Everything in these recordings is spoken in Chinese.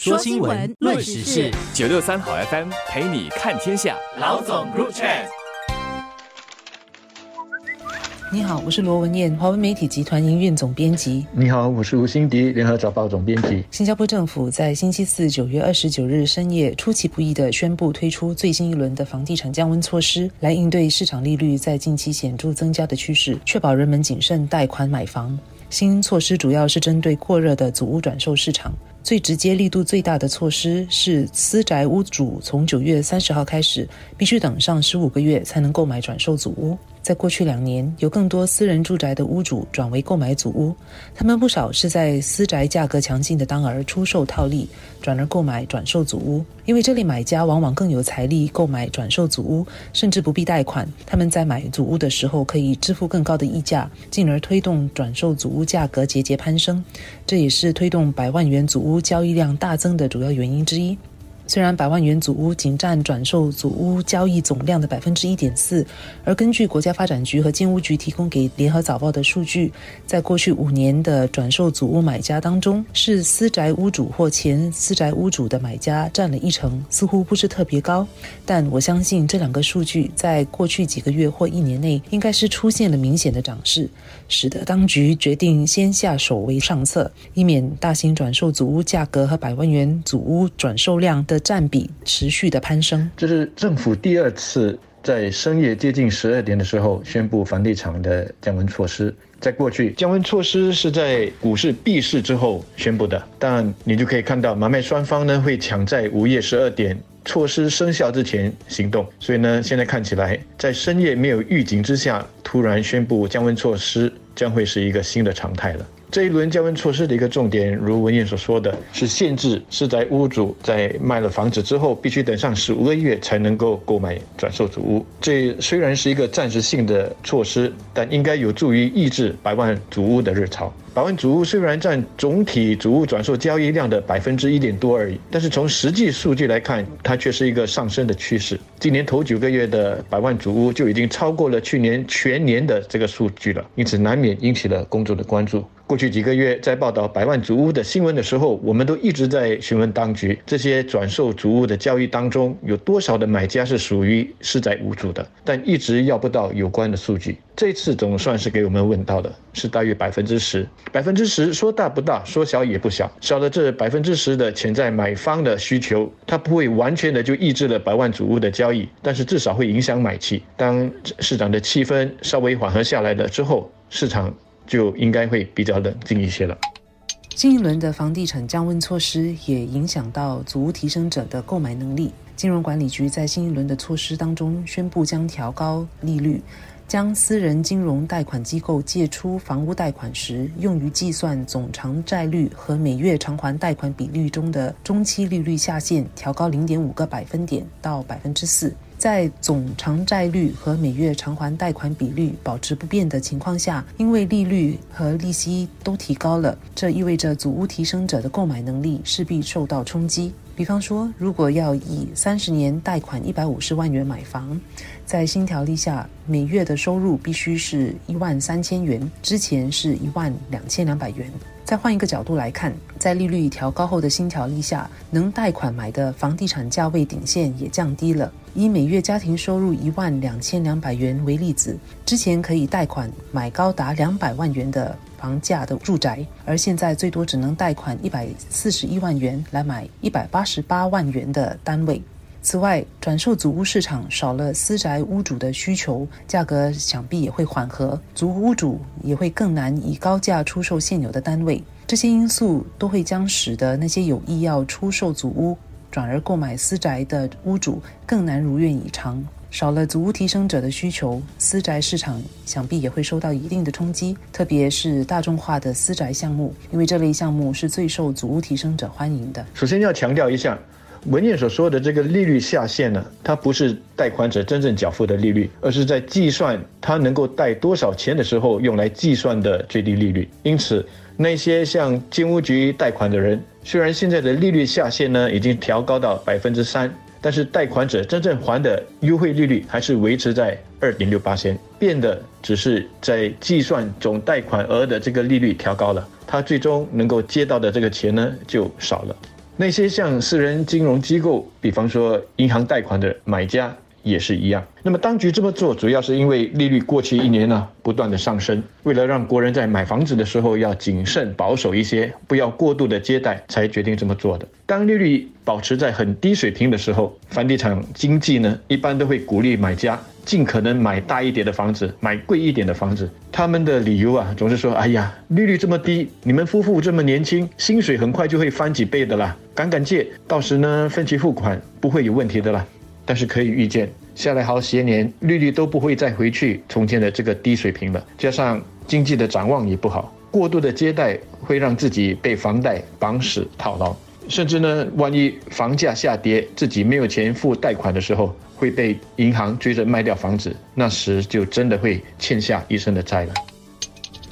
说新闻，论时事，九六三好 FM 陪你看天下。老总入场。你好，我是罗文燕，华文媒体集团营运总编辑。你好，我是吴欣迪，联合早报总编辑。新加坡政府在星期四九月二十九日深夜出其不意地宣布推出最新一轮的房地产降温措施，来应对市场利率在近期显著增加的趋势，确保人们谨慎贷款买房。新措施主要是针对过热的祖屋转售市场。最直接、力度最大的措施是，私宅屋主从九月三十号开始，必须等上十五个月才能购买转售祖屋。在过去两年，有更多私人住宅的屋主转为购买祖屋，他们不少是在私宅价格强劲的当儿出售套利，转而购买转售祖屋。因为这类买家往往更有财力购买转售祖屋，甚至不必贷款。他们在买祖屋的时候可以支付更高的溢价，进而推动转售祖屋价格节节攀升。这也是推动百万元祖屋交易量大增的主要原因之一。虽然百万元祖屋仅占转售祖屋交易总量的百分之一点四，而根据国家发展局和建屋局提供给联合早报的数据，在过去五年的转售祖屋买家当中，是私宅屋主或前私宅屋主的买家占了一成，似乎不是特别高。但我相信这两个数据在过去几个月或一年内应该是出现了明显的涨势，使得当局决定先下手为上策，以免大型转售祖屋价格和百万元祖屋转售量的。占比持续的攀升，这是政府第二次在深夜接近十二点的时候宣布房地产的降温措施。在过去，降温措施是在股市闭市之后宣布的，但你就可以看到买卖双方呢会抢在午夜十二点措施生效之前行动。所以呢，现在看起来在深夜没有预警之下突然宣布降温措施，将会是一个新的常态了。这一轮降温措施的一个重点，如文燕所说的是限制是在屋主在卖了房子之后，必须等上十五个月才能够购买转售主屋。这虽然是一个暂时性的措施，但应该有助于抑制百万主屋的热潮。百万主屋虽然占总体主屋转售交易量的百分之一点多而已，但是从实际数据来看，它却是一个上升的趋势。今年头九个月的百万主屋就已经超过了去年全年的这个数据了，因此难免引起了公众的关注。过去几个月，在报道百万主屋的新闻的时候，我们都一直在询问当局，这些转售主屋的交易当中，有多少的买家是属于私宅无主的，但一直要不到有关的数据。这次总算是给我们问到的，是大约百分之十。百分之十说大不大，说小也不小。少了这百分之十的潜在买方的需求，它不会完全的就抑制了百万主屋的交易，但是至少会影响买气。当市场的气氛稍微缓和下来了之后，市场。就应该会比较冷静一些了。新一轮的房地产降温措施也影响到足屋提升者的购买能力。金融管理局在新一轮的措施当中宣布，将调高利率，将私人金融贷款机构借出房屋贷款时用于计算总偿债率和每月偿还贷款比率中的中期利率下限调高零点五个百分点到百分之四。在总偿债率和每月偿还贷款比率保持不变的情况下，因为利率和利息都提高了，这意味着祖屋提升者的购买能力势必受到冲击。比方说，如果要以三十年贷款一百五十万元买房，在新条例下，每月的收入必须是一万三千元，之前是一万两千两百元。再换一个角度来看，在利率调高后的新条例下，能贷款买的房地产价位顶线也降低了。以每月家庭收入一万两千两百元为例子，之前可以贷款买高达两百万元的房价的住宅，而现在最多只能贷款一百四十一万元来买一百八十八万元的单位。此外，转售祖屋市场少了私宅屋主的需求，价格想必也会缓和，祖屋主也会更难以高价出售现有的单位。这些因素都会将使得那些有意要出售祖屋转而购买私宅的屋主更难如愿以偿。少了祖屋提升者的需求，私宅市场想必也会受到一定的冲击，特别是大众化的私宅项目，因为这类项目是最受祖屋提升者欢迎的。首先要强调一下。文件所说的这个利率下限呢，它不是贷款者真正缴付的利率，而是在计算他能够贷多少钱的时候用来计算的最低利率。因此，那些向金屋局贷款的人，虽然现在的利率下限呢已经调高到百分之三，但是贷款者真正还的优惠利率还是维持在二点六八千，变的只是在计算总贷款额的这个利率调高了，他最终能够接到的这个钱呢就少了。那些向私人金融机构，比方说银行贷款的买家。也是一样。那么当局这么做，主要是因为利率过去一年呢不断的上升，为了让国人在买房子的时候要谨慎保守一些，不要过度的接待，才决定这么做的。当利率保持在很低水平的时候，房地产经济呢一般都会鼓励买家尽可能买大一点的房子，买贵一点的房子。他们的理由啊总是说：“哎呀，利率这么低，你们夫妇这么年轻，薪水很快就会翻几倍的啦，赶赶借，到时呢分期付款不会有问题的啦。”但是可以预见，下来好些年，利率都不会再回去从前的这个低水平了。加上经济的展望也不好，过度的接待会让自己被房贷绑死套牢，甚至呢，万一房价下跌，自己没有钱付贷款的时候，会被银行追着卖掉房子，那时就真的会欠下一生的债了。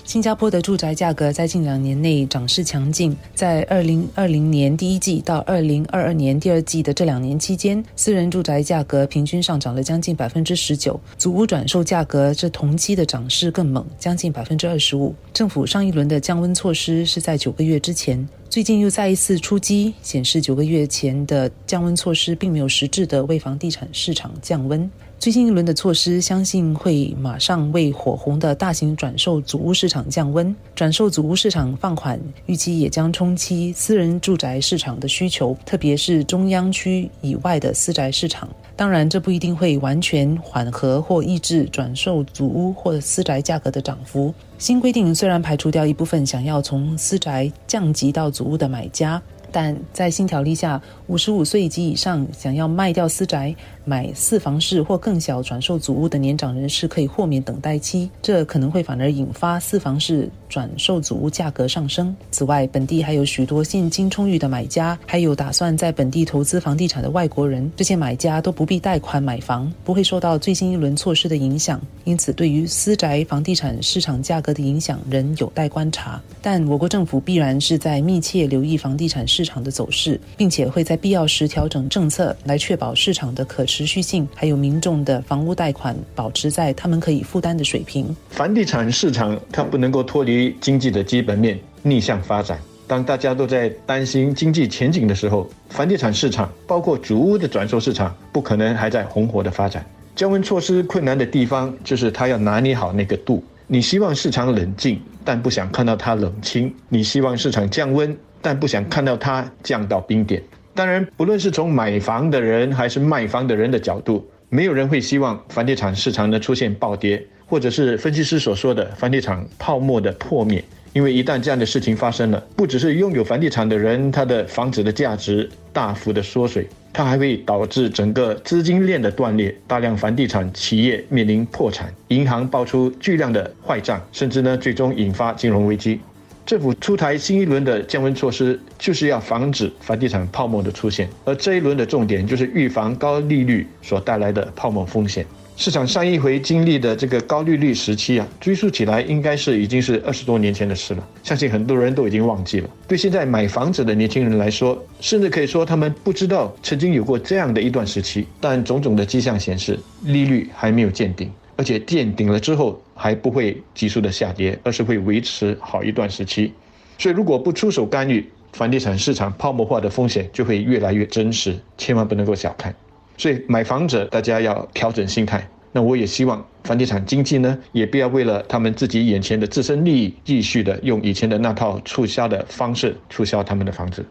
新加坡的住宅价格在近两年内涨势强劲，在二零二零年第一季到二零二二年第二季的这两年期间，私人住宅价格平均上涨了将近百分之十九，祖屋转售价格这同期的涨势更猛，将近百分之二十五。政府上一轮的降温措施是在九个月之前，最近又再一次出击，显示九个月前的降温措施并没有实质的为房地产市场降温。最新一轮的措施，相信会马上为火红的大型转售祖屋市场降温。转售祖屋市场放缓，预期也将冲击私人住宅市场的需求，特别是中央区以外的私宅市场。当然，这不一定会完全缓和或抑制转售祖屋或私宅价格的涨幅。新规定虽然排除掉一部分想要从私宅降级到祖屋的买家。但在新条例下，五十五岁及以上想要卖掉私宅、买四房室或更小转售祖屋的年长人士可以豁免等待期，这可能会反而引发四房室转售祖屋价格上升。此外，本地还有许多现金充裕的买家，还有打算在本地投资房地产的外国人，这些买家都不必贷款买房，不会受到最新一轮措施的影响。因此，对于私宅房地产市场价格的影响仍有待观察。但我国政府必然是在密切留意房地产市。场的走势，并且会在必要时调整政策，来确保市场的可持续性，还有民众的房屋贷款保持在他们可以负担的水平。房地产市场它不能够脱离经济的基本面逆向发展。当大家都在担心经济前景的时候，房地产市场包括主屋的转售市场不可能还在红火的发展。降温措施困难的地方就是它要拿捏好那个度。你希望市场冷静，但不想看到它冷清；你希望市场降温。但不想看到它降到冰点。当然，不论是从买房的人还是卖房的人的角度，没有人会希望房地产市场呢出现暴跌，或者是分析师所说的房地产泡沫的破灭。因为一旦这样的事情发生了，不只是拥有房地产的人，他的房子的价值大幅的缩水，它还会导致整个资金链的断裂，大量房地产企业面临破产，银行爆出巨量的坏账，甚至呢最终引发金融危机。政府出台新一轮的降温措施，就是要防止房地产泡沫的出现。而这一轮的重点就是预防高利率所带来的泡沫风险。市场上一回经历的这个高利率时期啊，追溯起来应该是已经是二十多年前的事了，相信很多人都已经忘记了。对现在买房子的年轻人来说，甚至可以说他们不知道曾经有过这样的一段时期。但种种的迹象显示，利率还没有见顶。而且见顶了之后还不会急速的下跌，而是会维持好一段时期。所以如果不出手干预，房地产市场泡沫化的风险就会越来越真实，千万不能够小看。所以买房者大家要调整心态。那我也希望房地产经济呢，也不要为了他们自己眼前的自身利益，继续的用以前的那套促销的方式促销他们的房子。